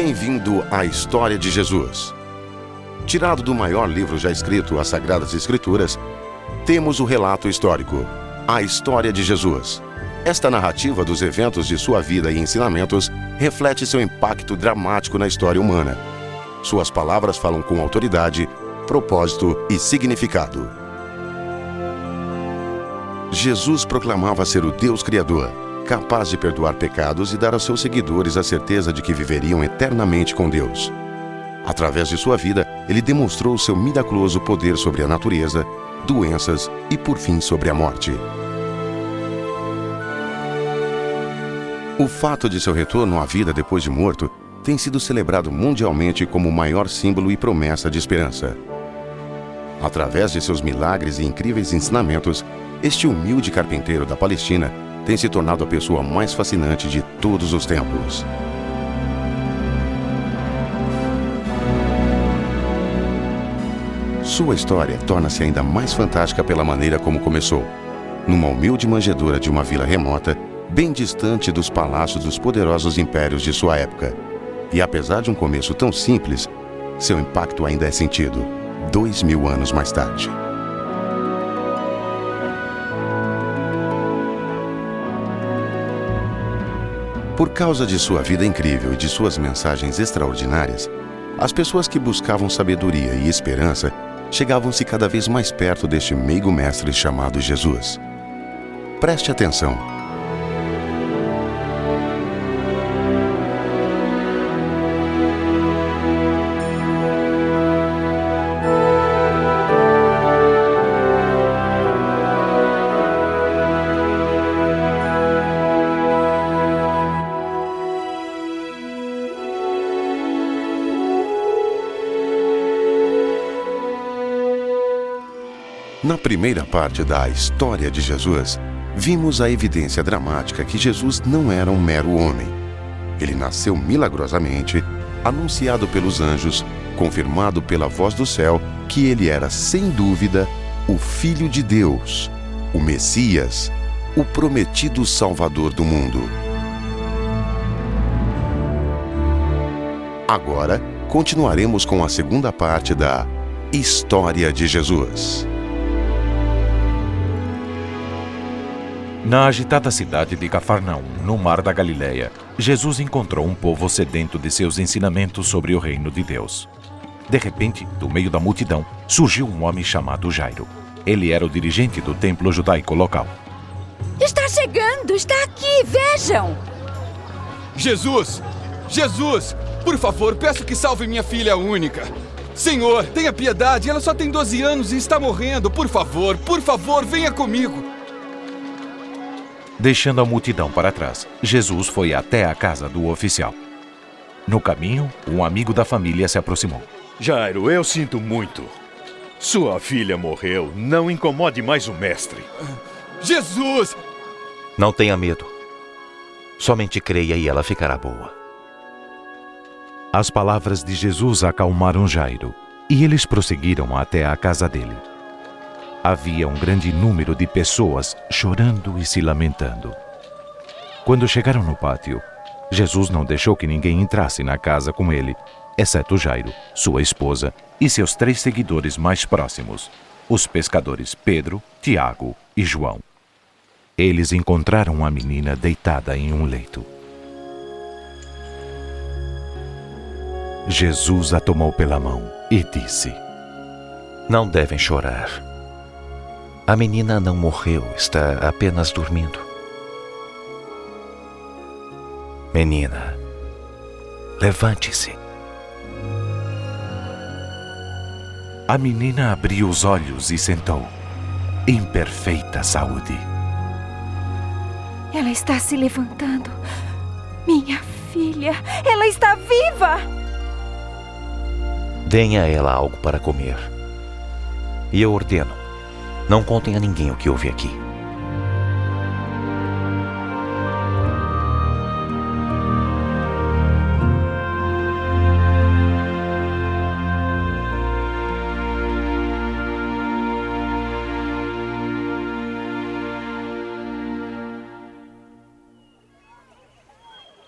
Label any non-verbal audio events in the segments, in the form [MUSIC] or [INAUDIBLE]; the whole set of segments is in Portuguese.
Bem-vindo à história de Jesus. Tirado do maior livro já escrito, as Sagradas Escrituras, temos o relato histórico, a história de Jesus. Esta narrativa dos eventos de sua vida e ensinamentos reflete seu impacto dramático na história humana. Suas palavras falam com autoridade, propósito e significado. Jesus proclamava ser o Deus Criador, capaz de perdoar pecados e dar aos seus seguidores a certeza de que viveriam eternamente com Deus. Através de sua vida, ele demonstrou seu miraculoso poder sobre a natureza, doenças e, por fim, sobre a morte. O fato de seu retorno à vida depois de morto tem sido celebrado mundialmente como o maior símbolo e promessa de esperança. Através de seus milagres e incríveis ensinamentos, este humilde carpinteiro da Palestina tem se tornado a pessoa mais fascinante de todos os tempos. Sua história torna-se ainda mais fantástica pela maneira como começou. Numa humilde manjedoura de uma vila remota, bem distante dos palácios dos poderosos impérios de sua época. E apesar de um começo tão simples, seu impacto ainda é sentido, dois mil anos mais tarde. Por causa de sua vida incrível e de suas mensagens extraordinárias, as pessoas que buscavam sabedoria e esperança chegavam-se cada vez mais perto deste meigo mestre chamado Jesus. Preste atenção. Na primeira parte da história de Jesus, vimos a evidência dramática que Jesus não era um mero homem. Ele nasceu milagrosamente, anunciado pelos anjos, confirmado pela voz do céu que ele era, sem dúvida, o Filho de Deus, o Messias, o prometido Salvador do mundo. Agora, continuaremos com a segunda parte da História de Jesus. Na agitada cidade de Cafarnaum, no mar da Galileia, Jesus encontrou um povo sedento de seus ensinamentos sobre o reino de Deus. De repente, do meio da multidão, surgiu um homem chamado Jairo. Ele era o dirigente do templo judaico local. Está chegando! Está aqui! Vejam! Jesus! Jesus! Por favor, peço que salve minha filha única. Senhor, tenha piedade, ela só tem 12 anos e está morrendo. Por favor, por favor, venha comigo. Deixando a multidão para trás, Jesus foi até a casa do oficial. No caminho, um amigo da família se aproximou. Jairo, eu sinto muito. Sua filha morreu. Não incomode mais o mestre. Jesus! Não tenha medo. Somente creia e ela ficará boa. As palavras de Jesus acalmaram Jairo e eles prosseguiram até a casa dele havia um grande número de pessoas chorando e se lamentando. Quando chegaram no pátio, Jesus não deixou que ninguém entrasse na casa com ele, exceto Jairo, sua esposa e seus três seguidores mais próximos, os pescadores Pedro, Tiago e João. Eles encontraram a menina deitada em um leito. Jesus a tomou pela mão e disse: Não devem chorar. A menina não morreu, está apenas dormindo. Menina, levante-se. A menina abriu os olhos e sentou, em perfeita saúde. Ela está se levantando. Minha filha, ela está viva! Deem a ela algo para comer. E eu ordeno não contem a ninguém o que houve aqui.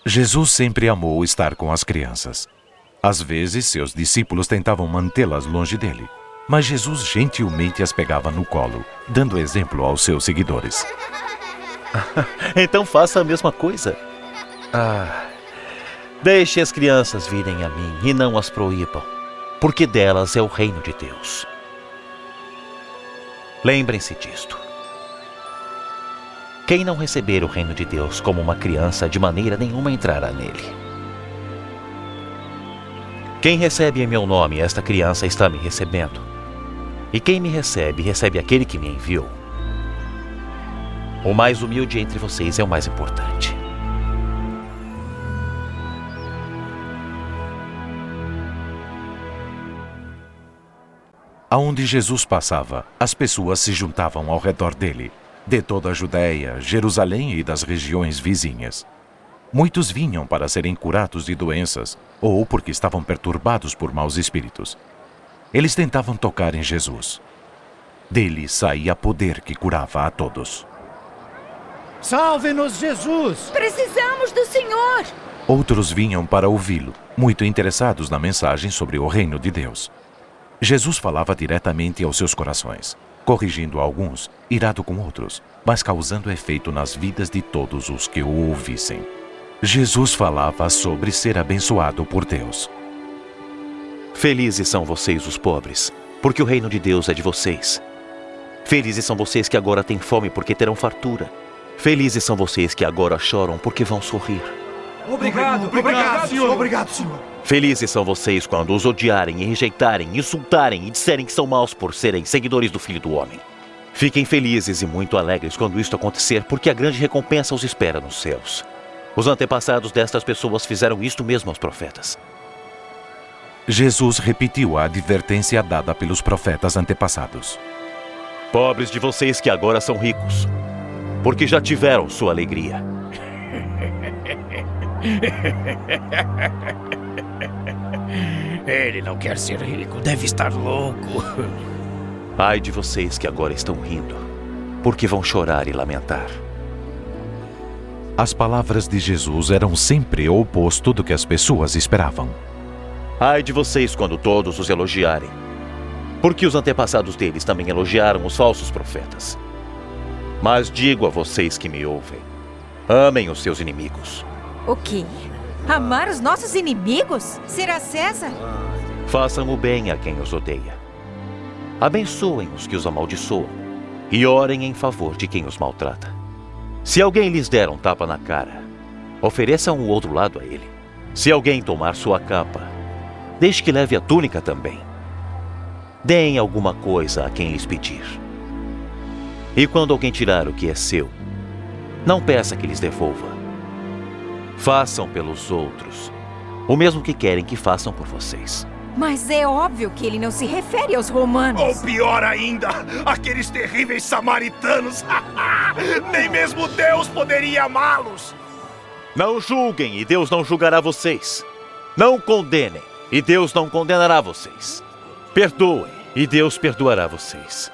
Jesus sempre amou estar com as crianças. Às vezes, seus discípulos tentavam mantê-las longe dele, mas Jesus gentilmente as pegava no colo, dando exemplo aos seus seguidores. [LAUGHS] então faça a mesma coisa. Ah, deixe as crianças virem a mim e não as proíbam, porque delas é o reino de Deus. Lembrem-se disto. Quem não receber o reino de Deus como uma criança, de maneira nenhuma entrará nele. Quem recebe em meu nome esta criança está me recebendo. E quem me recebe, recebe aquele que me enviou. O mais humilde entre vocês é o mais importante. Aonde Jesus passava, as pessoas se juntavam ao redor dele, de toda a Judéia, Jerusalém e das regiões vizinhas. Muitos vinham para serem curados de doenças ou porque estavam perturbados por maus espíritos. Eles tentavam tocar em Jesus. Dele saía poder que curava a todos. Salve-nos, Jesus! Precisamos do Senhor! Outros vinham para ouvi-lo, muito interessados na mensagem sobre o reino de Deus. Jesus falava diretamente aos seus corações corrigindo alguns, irado com outros, mas causando efeito nas vidas de todos os que o ouvissem. Jesus falava sobre ser abençoado por Deus. Felizes são vocês, os pobres, porque o reino de Deus é de vocês. Felizes são vocês que agora têm fome, porque terão fartura. Felizes são vocês que agora choram, porque vão sorrir. Obrigado, obrigado, obrigado, senhor. Obrigado, senhor. Felizes são vocês quando os odiarem e rejeitarem, insultarem e disserem que são maus por serem seguidores do Filho do Homem. Fiquem felizes e muito alegres quando isto acontecer, porque a grande recompensa os espera nos céus. Os antepassados destas pessoas fizeram isto mesmo aos profetas. Jesus repetiu a advertência dada pelos profetas antepassados. Pobres de vocês que agora são ricos, porque já tiveram sua alegria. Ele não quer ser rico, deve estar louco. Ai de vocês que agora estão rindo, porque vão chorar e lamentar. As palavras de Jesus eram sempre o oposto do que as pessoas esperavam. Ai de vocês quando todos os elogiarem, porque os antepassados deles também elogiaram os falsos profetas. Mas digo a vocês que me ouvem: amem os seus inimigos. O quê? Amar os nossos inimigos? Será César? Façam o bem a quem os odeia. Abençoem os que os amaldiçoam e orem em favor de quem os maltrata. Se alguém lhes der um tapa na cara, ofereçam o outro lado a ele. Se alguém tomar sua capa, deixe que leve a túnica também. Deem alguma coisa a quem lhes pedir. E quando alguém tirar o que é seu, não peça que lhes devolva. Façam pelos outros o mesmo que querem que façam por vocês. Mas é óbvio que ele não se refere aos romanos. Ou pior ainda, aqueles terríveis samaritanos. [LAUGHS] Nem mesmo Deus poderia amá-los. Não julguem e Deus não julgará vocês. Não condenem e Deus não condenará vocês. Perdoem e Deus perdoará vocês.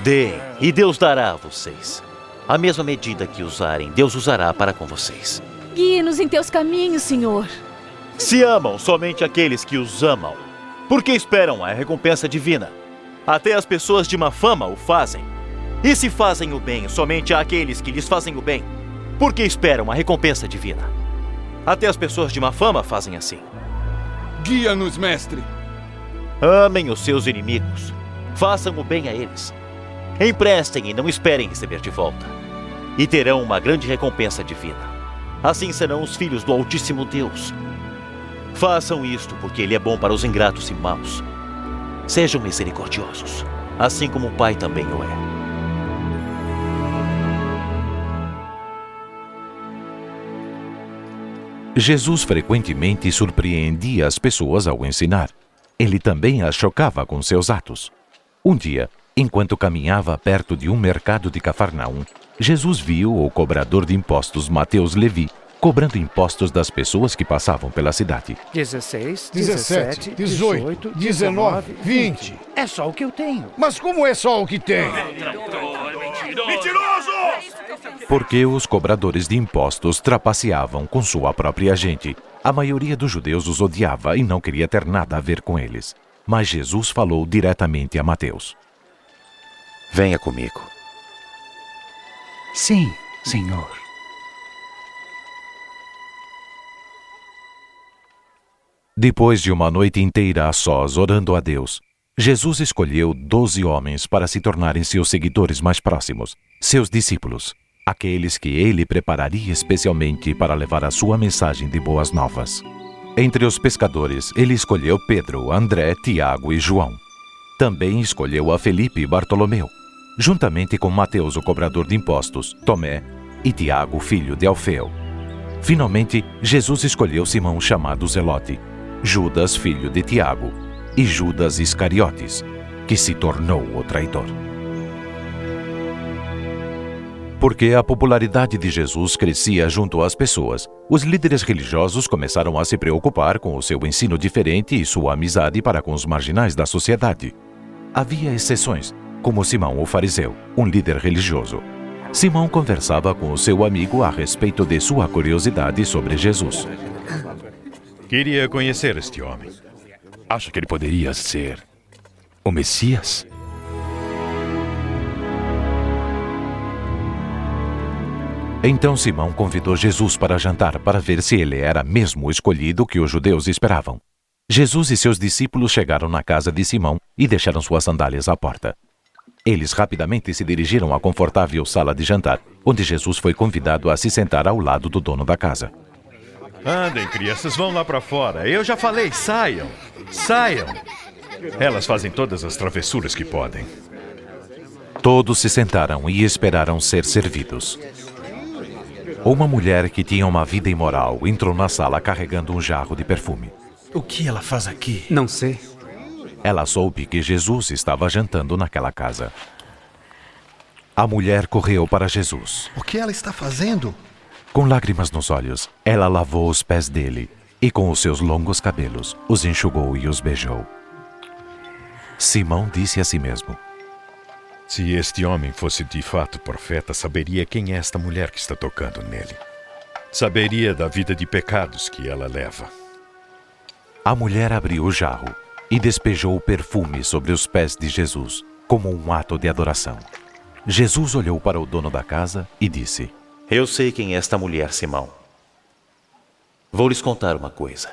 Deem e Deus dará a vocês. A mesma medida que usarem, Deus usará para com vocês. Guie-nos em teus caminhos, Senhor. Se amam somente aqueles que os amam, por que esperam a recompensa divina? Até as pessoas de má fama o fazem. E se fazem o bem somente àqueles que lhes fazem o bem, por que esperam a recompensa divina? Até as pessoas de má fama fazem assim. Guia-nos, mestre. Amem os seus inimigos. Façam o bem a eles. Emprestem e não esperem receber de volta. E terão uma grande recompensa divina. Assim serão os filhos do Altíssimo Deus. Façam isto porque Ele é bom para os ingratos e maus. Sejam misericordiosos, assim como o Pai também o é. Jesus frequentemente surpreendia as pessoas ao ensinar. Ele também as chocava com seus atos. Um dia, enquanto caminhava perto de um mercado de Cafarnaum, Jesus viu o cobrador de impostos Mateus Levi cobrando impostos das pessoas que passavam pela cidade. 16, 17, 18, 19, 20. É só o que eu tenho. Mas como é só o que tem? Mentiroso! Porque os cobradores de impostos trapaceavam com sua própria gente. A maioria dos judeus os odiava e não queria ter nada a ver com eles. Mas Jesus falou diretamente a Mateus: Venha comigo. Sim, Senhor. Depois de uma noite inteira a sós orando a Deus, Jesus escolheu doze homens para se tornarem seus seguidores mais próximos, seus discípulos, aqueles que ele prepararia especialmente para levar a sua mensagem de boas novas. Entre os pescadores, ele escolheu Pedro, André, Tiago e João. Também escolheu a Felipe e Bartolomeu, juntamente com Mateus, o cobrador de impostos, Tomé e Tiago, filho de Alfeu. Finalmente, Jesus escolheu Simão chamado Zelote, Judas, filho de Tiago, e Judas Iscariotes, que se tornou o traidor. Porque a popularidade de Jesus crescia junto às pessoas, os líderes religiosos começaram a se preocupar com o seu ensino diferente e sua amizade para com os marginais da sociedade. Havia exceções, como Simão o fariseu, um líder religioso. Simão conversava com o seu amigo a respeito de sua curiosidade sobre Jesus. Queria conhecer este homem. Acha que ele poderia ser o Messias? Então Simão convidou Jesus para jantar para ver se ele era mesmo o escolhido que os judeus esperavam. Jesus e seus discípulos chegaram na casa de Simão e deixaram suas sandálias à porta. Eles rapidamente se dirigiram à confortável sala de jantar, onde Jesus foi convidado a se sentar ao lado do dono da casa. Andem, crianças, vão lá para fora. Eu já falei, saiam. Saiam. Elas fazem todas as travessuras que podem. Todos se sentaram e esperaram ser servidos. Uma mulher que tinha uma vida imoral entrou na sala carregando um jarro de perfume. O que ela faz aqui? Não sei. Ela soube que Jesus estava jantando naquela casa. A mulher correu para Jesus. O que ela está fazendo? Com lágrimas nos olhos, ela lavou os pés dele e, com os seus longos cabelos, os enxugou e os beijou. Simão disse a si mesmo: Se este homem fosse de fato profeta, saberia quem é esta mulher que está tocando nele. Saberia da vida de pecados que ela leva. A mulher abriu o jarro e despejou o perfume sobre os pés de Jesus, como um ato de adoração. Jesus olhou para o dono da casa e disse: Eu sei quem é esta mulher, Simão. Vou lhes contar uma coisa.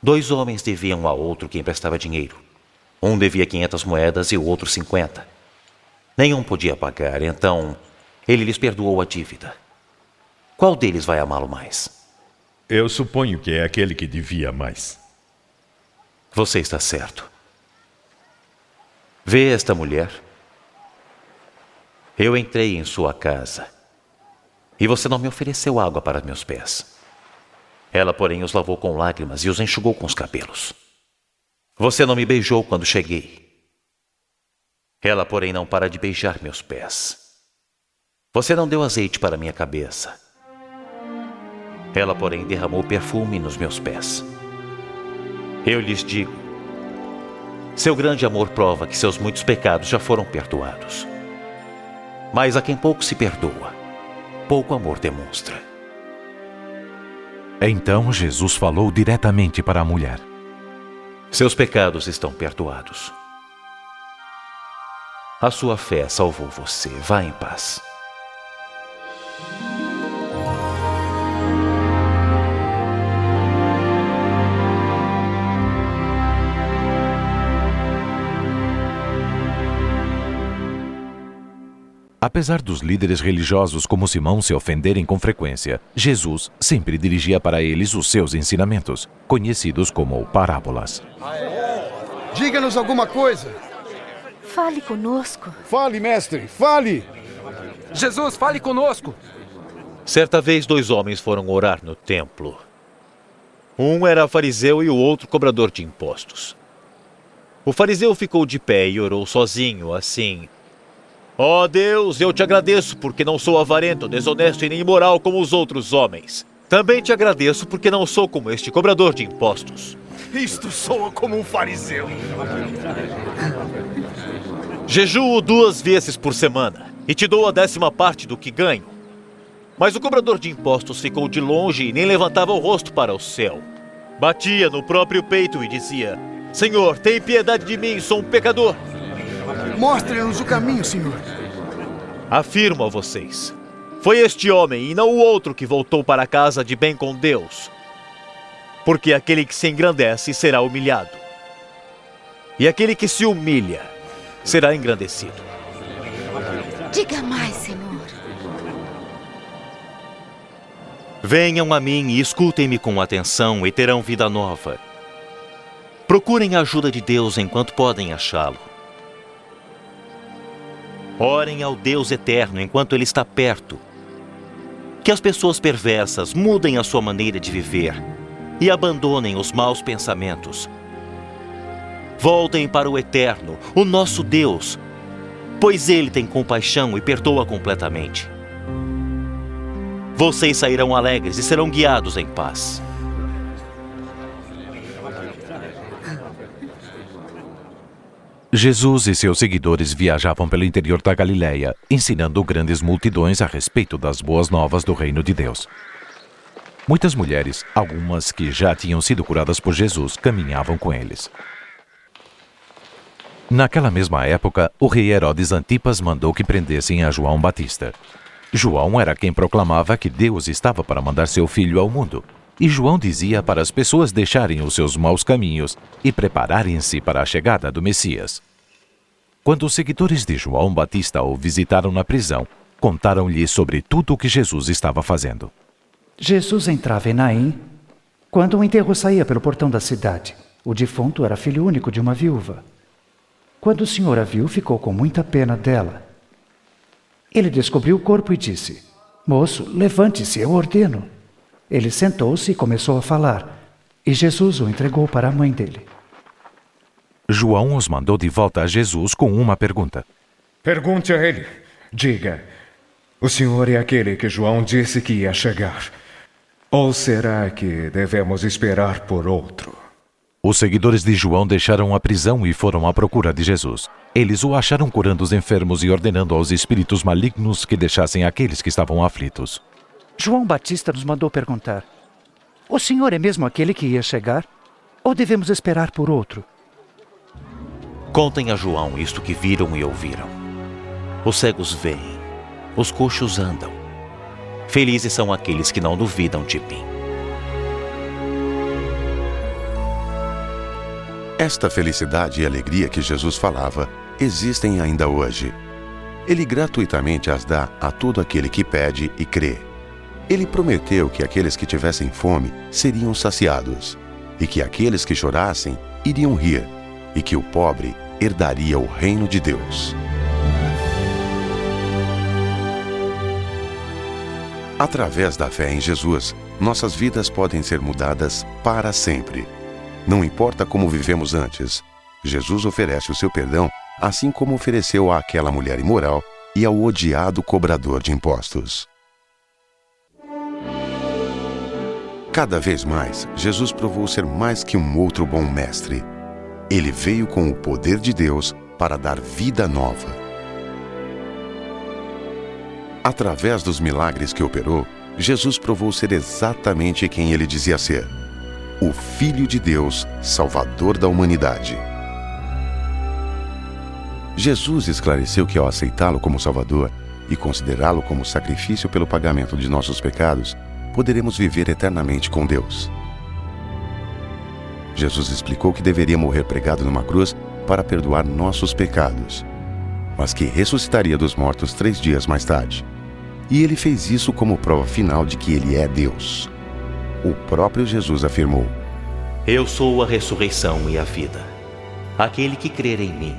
Dois homens deviam um a outro que emprestava dinheiro. Um devia 500 moedas e o outro 50. Nenhum podia pagar, então ele lhes perdoou a dívida. Qual deles vai amá-lo mais? Eu suponho que é aquele que devia mais. Você está certo. Vê esta mulher? Eu entrei em sua casa e você não me ofereceu água para meus pés. Ela, porém, os lavou com lágrimas e os enxugou com os cabelos. Você não me beijou quando cheguei. Ela, porém, não para de beijar meus pés. Você não deu azeite para minha cabeça. Ela, porém, derramou perfume nos meus pés. Eu lhes digo: seu grande amor prova que seus muitos pecados já foram perdoados. Mas a quem pouco se perdoa, pouco amor demonstra. Então Jesus falou diretamente para a mulher: Seus pecados estão perdoados. A sua fé salvou você. Vá em paz. Apesar dos líderes religiosos como Simão se ofenderem com frequência, Jesus sempre dirigia para eles os seus ensinamentos, conhecidos como parábolas. Diga-nos alguma coisa. Fale conosco. Fale, mestre, fale. Jesus, fale conosco. Certa vez, dois homens foram orar no templo. Um era fariseu e o outro cobrador de impostos. O fariseu ficou de pé e orou sozinho, assim: Ó oh Deus, eu te agradeço porque não sou avarento, desonesto e nem imoral como os outros homens. Também te agradeço porque não sou como este cobrador de impostos. Isto soa como um fariseu. Jejuo duas vezes por semana e te dou a décima parte do que ganho. Mas o cobrador de impostos ficou de longe e nem levantava o rosto para o céu. Batia no próprio peito e dizia: Senhor, tem piedade de mim, sou um pecador. Mostre-nos o caminho, Senhor. Afirmo a vocês: foi este homem e não o outro que voltou para casa de bem com Deus. Porque aquele que se engrandece será humilhado, e aquele que se humilha será engrandecido. Diga mais, Senhor. Venham a mim e escutem-me com atenção e terão vida nova. Procurem a ajuda de Deus enquanto podem achá-lo. Orem ao Deus eterno enquanto Ele está perto. Que as pessoas perversas mudem a sua maneira de viver e abandonem os maus pensamentos. Voltem para o eterno, o nosso Deus, pois Ele tem compaixão e perdoa completamente. Vocês sairão alegres e serão guiados em paz. Jesus e seus seguidores viajavam pelo interior da Galiléia, ensinando grandes multidões a respeito das boas novas do reino de Deus. Muitas mulheres, algumas que já tinham sido curadas por Jesus, caminhavam com eles. Naquela mesma época, o rei Herodes Antipas mandou que prendessem a João Batista. João era quem proclamava que Deus estava para mandar seu filho ao mundo. E João dizia para as pessoas deixarem os seus maus caminhos e prepararem-se para a chegada do Messias. Quando os seguidores de João Batista o visitaram na prisão, contaram-lhe sobre tudo o que Jesus estava fazendo. Jesus entrava em Naim quando o enterro saía pelo portão da cidade. O defunto era filho único de uma viúva. Quando o senhor a viu, ficou com muita pena dela. Ele descobriu o corpo e disse: Moço, levante-se, eu ordeno. Ele sentou-se e começou a falar, e Jesus o entregou para a mãe dele. João os mandou de volta a Jesus com uma pergunta. Pergunte a ele. Diga: O senhor é aquele que João disse que ia chegar? Ou será que devemos esperar por outro? Os seguidores de João deixaram a prisão e foram à procura de Jesus. Eles o acharam curando os enfermos e ordenando aos espíritos malignos que deixassem aqueles que estavam aflitos. João Batista nos mandou perguntar: O senhor é mesmo aquele que ia chegar? Ou devemos esperar por outro? Contem a João isto que viram e ouviram. Os cegos veem, os coxos andam. Felizes são aqueles que não duvidam de mim. Esta felicidade e alegria que Jesus falava existem ainda hoje. Ele gratuitamente as dá a todo aquele que pede e crê. Ele prometeu que aqueles que tivessem fome seriam saciados, e que aqueles que chorassem iriam rir, e que o pobre herdaria o reino de Deus. Através da fé em Jesus, nossas vidas podem ser mudadas para sempre. Não importa como vivemos antes, Jesus oferece o seu perdão, assim como ofereceu àquela mulher imoral e ao odiado cobrador de impostos. Cada vez mais, Jesus provou ser mais que um outro bom mestre. Ele veio com o poder de Deus para dar vida nova. Através dos milagres que operou, Jesus provou ser exatamente quem ele dizia ser o Filho de Deus, Salvador da humanidade. Jesus esclareceu que ao aceitá-lo como Salvador e considerá-lo como sacrifício pelo pagamento de nossos pecados, poderemos viver eternamente com Deus. Jesus explicou que deveria morrer pregado numa cruz para perdoar nossos pecados, mas que ressuscitaria dos mortos três dias mais tarde. E ele fez isso como prova final de que ele é Deus o próprio Jesus afirmou: Eu sou a ressurreição e a vida. Aquele que crer em mim,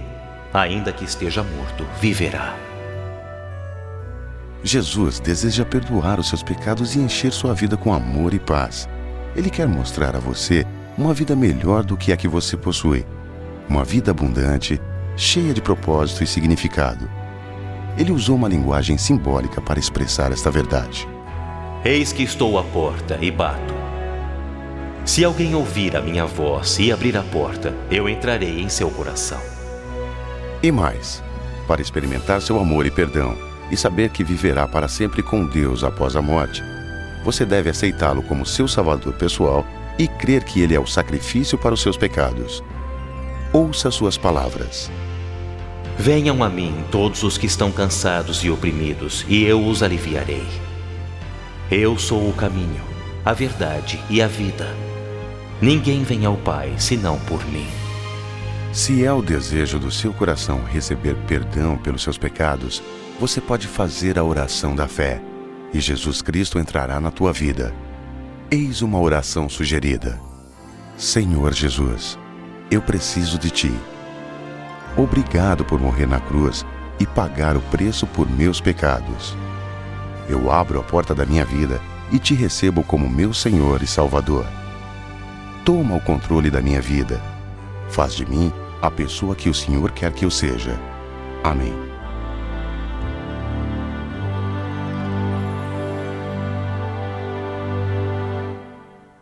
ainda que esteja morto, viverá. Jesus deseja perdoar os seus pecados e encher sua vida com amor e paz. Ele quer mostrar a você uma vida melhor do que a que você possui. Uma vida abundante, cheia de propósito e significado. Ele usou uma linguagem simbólica para expressar esta verdade. Eis que estou à porta e bato. Se alguém ouvir a minha voz e abrir a porta, eu entrarei em seu coração. E mais, para experimentar seu amor e perdão, e saber que viverá para sempre com Deus após a morte, você deve aceitá-lo como seu salvador pessoal e crer que ele é o sacrifício para os seus pecados. Ouça suas palavras. Venham a mim todos os que estão cansados e oprimidos, e eu os aliviarei. Eu sou o caminho, a verdade e a vida. Ninguém vem ao Pai senão por mim. Se é o desejo do seu coração receber perdão pelos seus pecados, você pode fazer a oração da fé e Jesus Cristo entrará na tua vida. Eis uma oração sugerida: Senhor Jesus, eu preciso de ti. Obrigado por morrer na cruz e pagar o preço por meus pecados. Eu abro a porta da minha vida e te recebo como meu Senhor e Salvador. Toma o controle da minha vida. Faz de mim a pessoa que o Senhor quer que eu seja. Amém.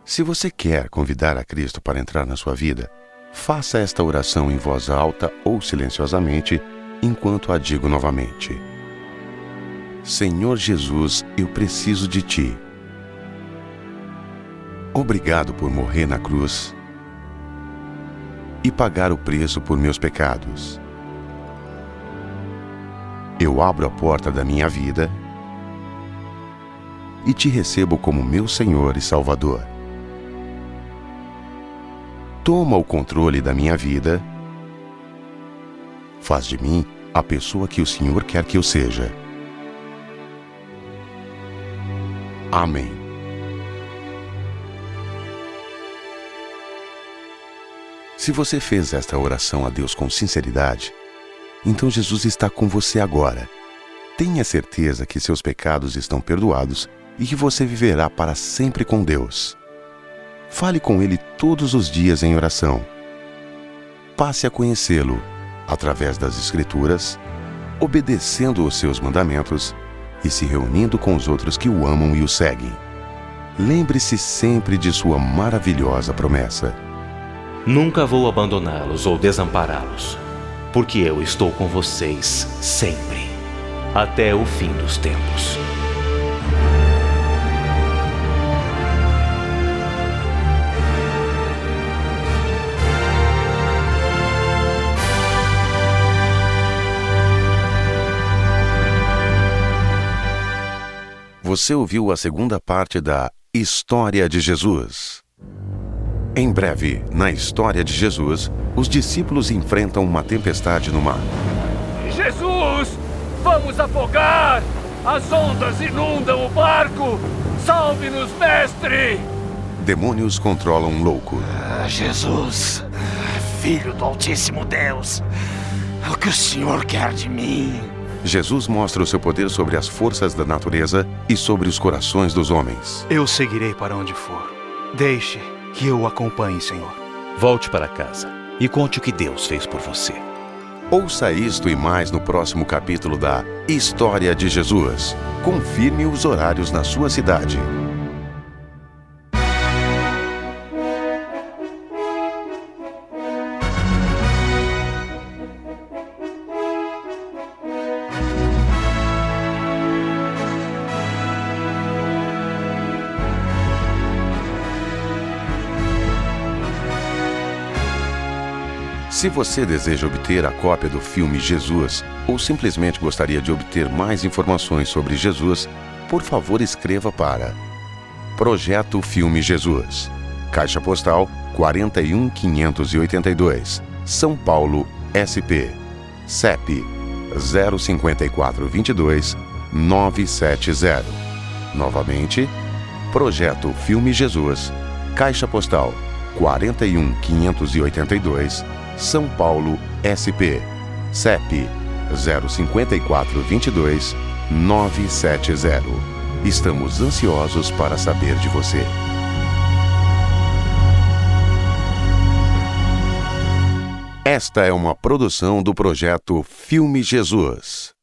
Se você quer convidar a Cristo para entrar na sua vida, faça esta oração em voz alta ou silenciosamente enquanto a digo novamente. Senhor Jesus, eu preciso de Ti. Obrigado por morrer na cruz e pagar o preço por meus pecados. Eu abro a porta da minha vida e te recebo como meu Senhor e Salvador. Toma o controle da minha vida. Faz de mim a pessoa que o Senhor quer que eu seja. Amém. Se você fez esta oração a Deus com sinceridade, então Jesus está com você agora. Tenha certeza que seus pecados estão perdoados e que você viverá para sempre com Deus. Fale com Ele todos os dias em oração. Passe a conhecê-lo através das Escrituras, obedecendo os seus mandamentos e se reunindo com os outros que o amam e o seguem. Lembre-se sempre de sua maravilhosa promessa. Nunca vou abandoná-los ou desampará-los, porque eu estou com vocês sempre, até o fim dos tempos. Você ouviu a segunda parte da História de Jesus. Em breve, na história de Jesus, os discípulos enfrentam uma tempestade no mar. Jesus! Vamos afogar! As ondas inundam o barco! Salve-nos, mestre! Demônios controlam um louco. Ah, Jesus, filho do Altíssimo Deus, o que o Senhor quer de mim? Jesus mostra o seu poder sobre as forças da natureza e sobre os corações dos homens. Eu seguirei para onde for. Deixe que eu o acompanhe, Senhor. Volte para casa e conte o que Deus fez por você. Ouça isto e mais no próximo capítulo da História de Jesus. Confirme os horários na sua cidade. Se você deseja obter a cópia do filme Jesus ou simplesmente gostaria de obter mais informações sobre Jesus, por favor escreva para Projeto Filme Jesus, Caixa Postal 41582, São Paulo, SP, CEP 05422 970. Novamente, Projeto Filme Jesus, Caixa Postal 41582, São Paulo, SP, CEP 05422 970. Estamos ansiosos para saber de você. Esta é uma produção do projeto Filme Jesus.